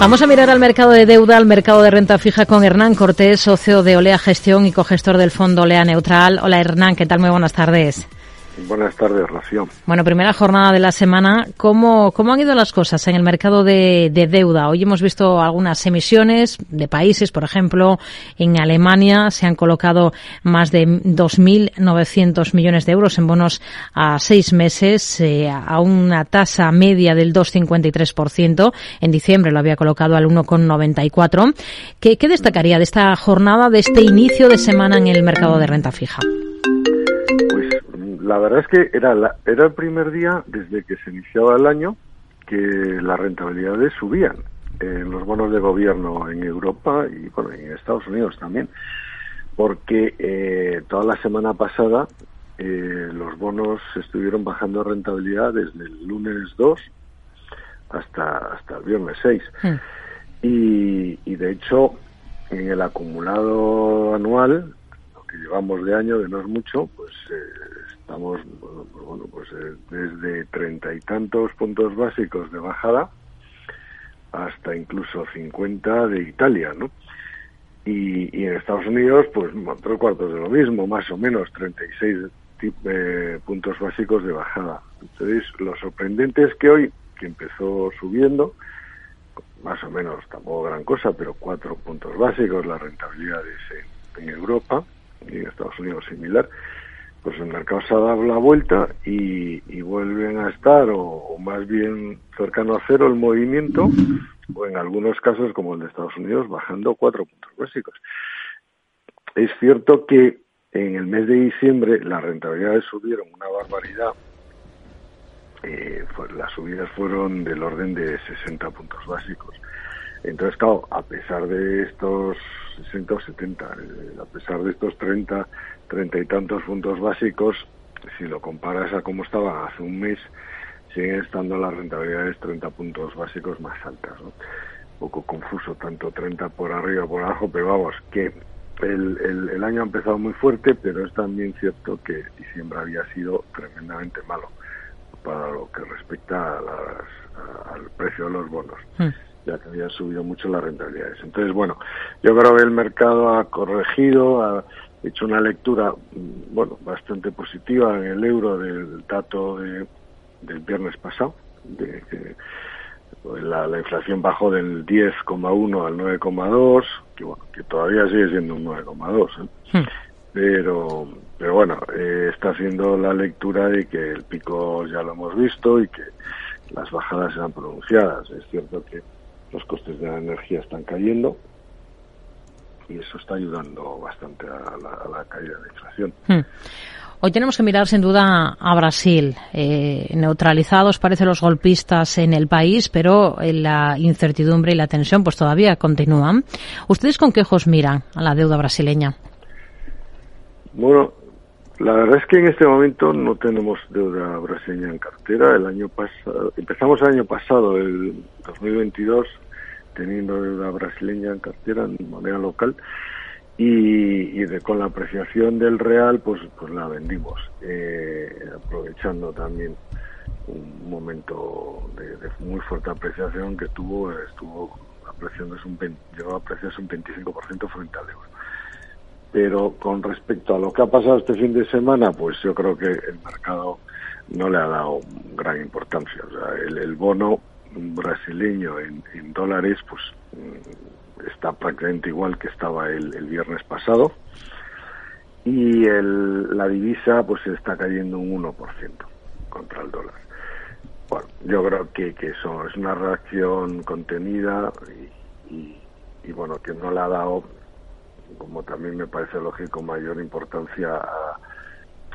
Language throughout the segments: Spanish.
Vamos a mirar al mercado de deuda, al mercado de renta fija con Hernán Cortés, socio de Olea Gestión y cogestor del fondo Olea Neutral. Hola Hernán, ¿qué tal? Muy buenas tardes. Buenas tardes, Rocío. Bueno, primera jornada de la semana. ¿Cómo, cómo han ido las cosas en el mercado de, deuda? Hoy hemos visto algunas emisiones de países, por ejemplo, en Alemania se han colocado más de 2.900 millones de euros en bonos a seis meses eh, a una tasa media del 2,53%. En diciembre lo había colocado al 1,94%. ¿Qué, ¿Qué destacaría de esta jornada, de este inicio de semana en el mercado de renta fija? La verdad es que era, era el primer día desde que se iniciaba el año que las rentabilidades subían en los bonos de gobierno en Europa y bueno, en Estados Unidos también, porque eh, toda la semana pasada eh, los bonos estuvieron bajando rentabilidad desde el lunes 2 hasta, hasta el viernes 6. Hmm. Y, y de hecho, en el acumulado anual, lo que llevamos de año, de no es mucho, pues eh, estamos bueno pues eh, desde treinta y tantos puntos básicos de bajada hasta incluso 50 de Italia, ¿no? Y, en Estados Unidos, pues tres cuartos de lo mismo, más o menos 36 eh, puntos básicos de bajada. Entonces, lo sorprendente es que hoy, que empezó subiendo, más o menos, tampoco gran cosa, pero cuatro puntos básicos, la rentabilidad es en Europa y en Estados Unidos similar, pues el mercado se ha dado la vuelta y, vuelven a estar o, más bien cercano a cero el movimiento o en algunos casos como el de Estados Unidos bajando cuatro puntos básicos. Es cierto que en el mes de diciembre las rentabilidades subieron una barbaridad. Eh, las subidas fueron del orden de 60 puntos básicos. Entonces, claro, a pesar de estos 60 o 70, eh, a pesar de estos 30, 30 y tantos puntos básicos, si lo comparas a cómo estaba hace un mes, siguen estando las rentabilidades 30 puntos básicos más altas. Un poco confuso, tanto 30 por arriba por abajo, pero vamos, que el, año ha empezado muy fuerte, pero es también cierto que diciembre había sido tremendamente malo para lo que respecta al precio de los bonos. Hmm ya que había subido mucho las rentabilidades. Entonces, bueno, yo creo que el mercado ha corregido, ha hecho una lectura, mm, bueno, bastante positiva en el euro del dato de, del viernes pasado, de que pues, la, inflación bajó del 10,1 al 9,2, que bueno, que todavía sigue siendo un 9,2, ¿eh? Hmm. pero pero bueno, eh, está haciendo la lectura de que el pico ya lo hemos visto y que las bajadas serán pronunciadas. Es cierto que los costes de la energía están cayendo y eso está ayudando bastante a la, caída de la inflación. Hmm. Hoy tenemos que mirar sin duda a Brasil. Eh, neutralizados parecen los golpistas en el país, pero la incertidumbre y la tensión pues todavía continúan. ¿Ustedes con qué ojos miran a la deuda brasileña? Bueno, la verdad es que en este momento no tenemos deuda brasileña en cartera. El año pasado, empezamos el año pasado, el 2022, teniendo deuda brasileña en cartera en moneda local y, con la apreciación del real, pues, pues la vendimos, eh, aprovechando también un momento de, muy fuerte apreciación que tuvo, estuvo apreciándose un, llegó a apreciarse un 25% frente al euro pero con respecto a lo que ha pasado este fin de semana, pues yo creo que el mercado no le ha dado gran importancia. O sea, el, bono brasileño en, dólares, pues mm, está prácticamente igual que estaba el, viernes pasado. Y el, la divisa, pues está cayendo un 1% contra el dólar. Bueno, yo creo que, que eso es una reacción contenida y, y bueno, que no le ha dado como también me parece lógico, mayor importancia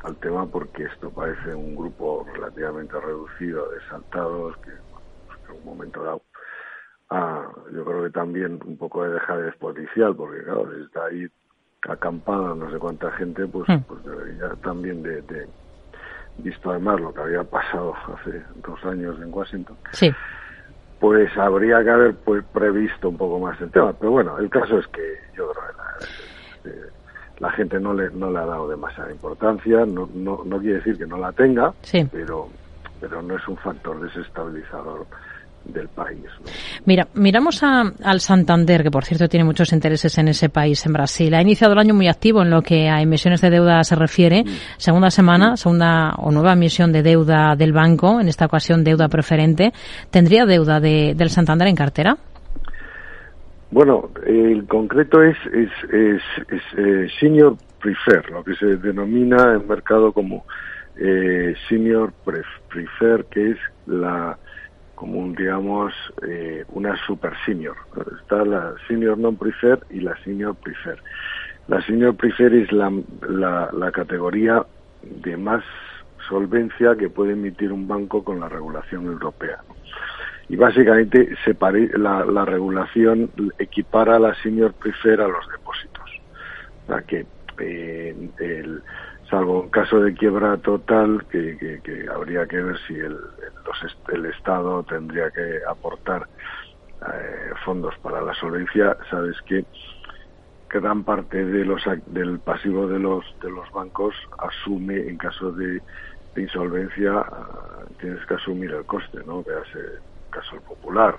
al tema porque esto parece un grupo relativamente reducido de saltados que, pues, en un momento dado ah, yo creo que también un poco de dejar de exponencial porque claro, está ahí acampada no sé cuánta gente, pues, hmm. pues debería también de, de, visto además lo que había pasado hace dos años en Washington. Sí pues habría que haber pues, previsto un poco más el tema. Pero bueno, el caso es que yo creo que la, gente no le, no le ha dado demasiada importancia, no, no, no quiere decir que no la tenga, pero, pero no es un factor desestabilizador del país. Mira, miramos al Santander, que por cierto tiene muchos intereses en ese país, en Brasil. Ha iniciado el año muy activo en lo que a emisiones de deuda se refiere. Segunda semana, segunda o nueva emisión de deuda del banco, en esta ocasión deuda preferente. ¿Tendría deuda del Santander en cartera? Bueno, el concreto es, es, es, eh, senior prefer, lo que se denomina en mercado como eh, senior prefer, que es la como un, digamos, eh, una super senior. Está la senior non prefer y la senior prefer. La senior prefer es la, la, categoría de más solvencia que puede emitir un banco con la regulación europea. Y básicamente la, la regulación equipara a la senior prefer a los depósitos. O que eh, salvo en caso de quiebra total, que, habría que ver si el, el, Estado tendría que aportar eh, fondos para la solvencia, sabes que gran parte de los del pasivo de los de los bancos asume en caso de, insolvencia ah, tienes que asumir el coste, ¿no? Veas caso popular,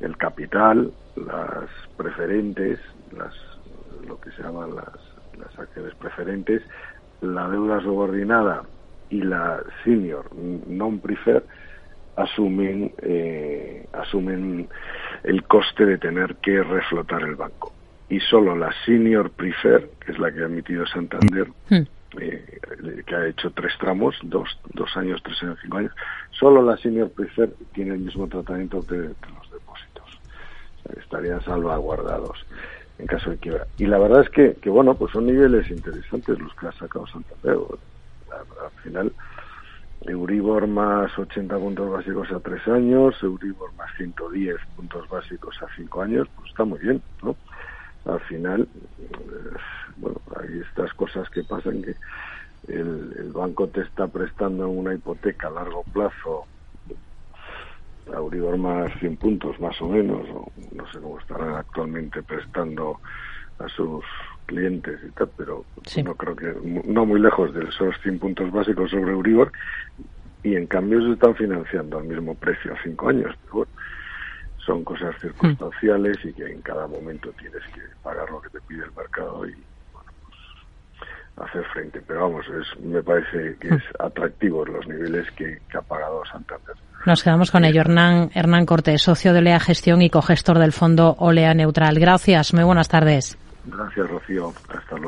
el capital, las preferentes, las lo que se llaman las, las acciones preferentes la deuda subordinada y la senior non prefer asumen eh, asumen el coste de tener que reflotar el banco y solo la senior prefer que es la que ha emitido Santander hmm. Que ha hecho tres tramos dos, dos años tres años cinco años solo la senior prefer tiene el mismo tratamiento de, los depósitos estarían salvaguardados en caso de quiebra. Y la verdad es que, que, bueno, pues son niveles interesantes los que ha sacado Santander. Al final, Euribor más 80 puntos básicos a tres años, Euribor más 110 puntos básicos a cinco años, pues está muy bien, ¿no? Al final, eh, bueno, hay estas cosas que pasan que el, el banco te está prestando una hipoteca a largo plazo Euribor más 100 puntos más o menos, o no sé cómo estarán actualmente prestando a sus clientes y tal, pero no creo que, no muy lejos de esos 100 puntos básicos sobre Euribor, y en cambio se están financiando al mismo precio a 5 años. Pero bueno, son cosas circunstanciales y que en cada momento tienes que pagar lo que te pide el mercado y hacer frente. Pero vamos, es, me parece que es atractivo los niveles que ha pagado Santander. Nos quedamos con ello. Hernán, Hernán Cortés, socio de Olea Gestión y cogestor del fondo Olea Neutral. Gracias, muy buenas tardes. Gracias, Rocío. Hasta luego.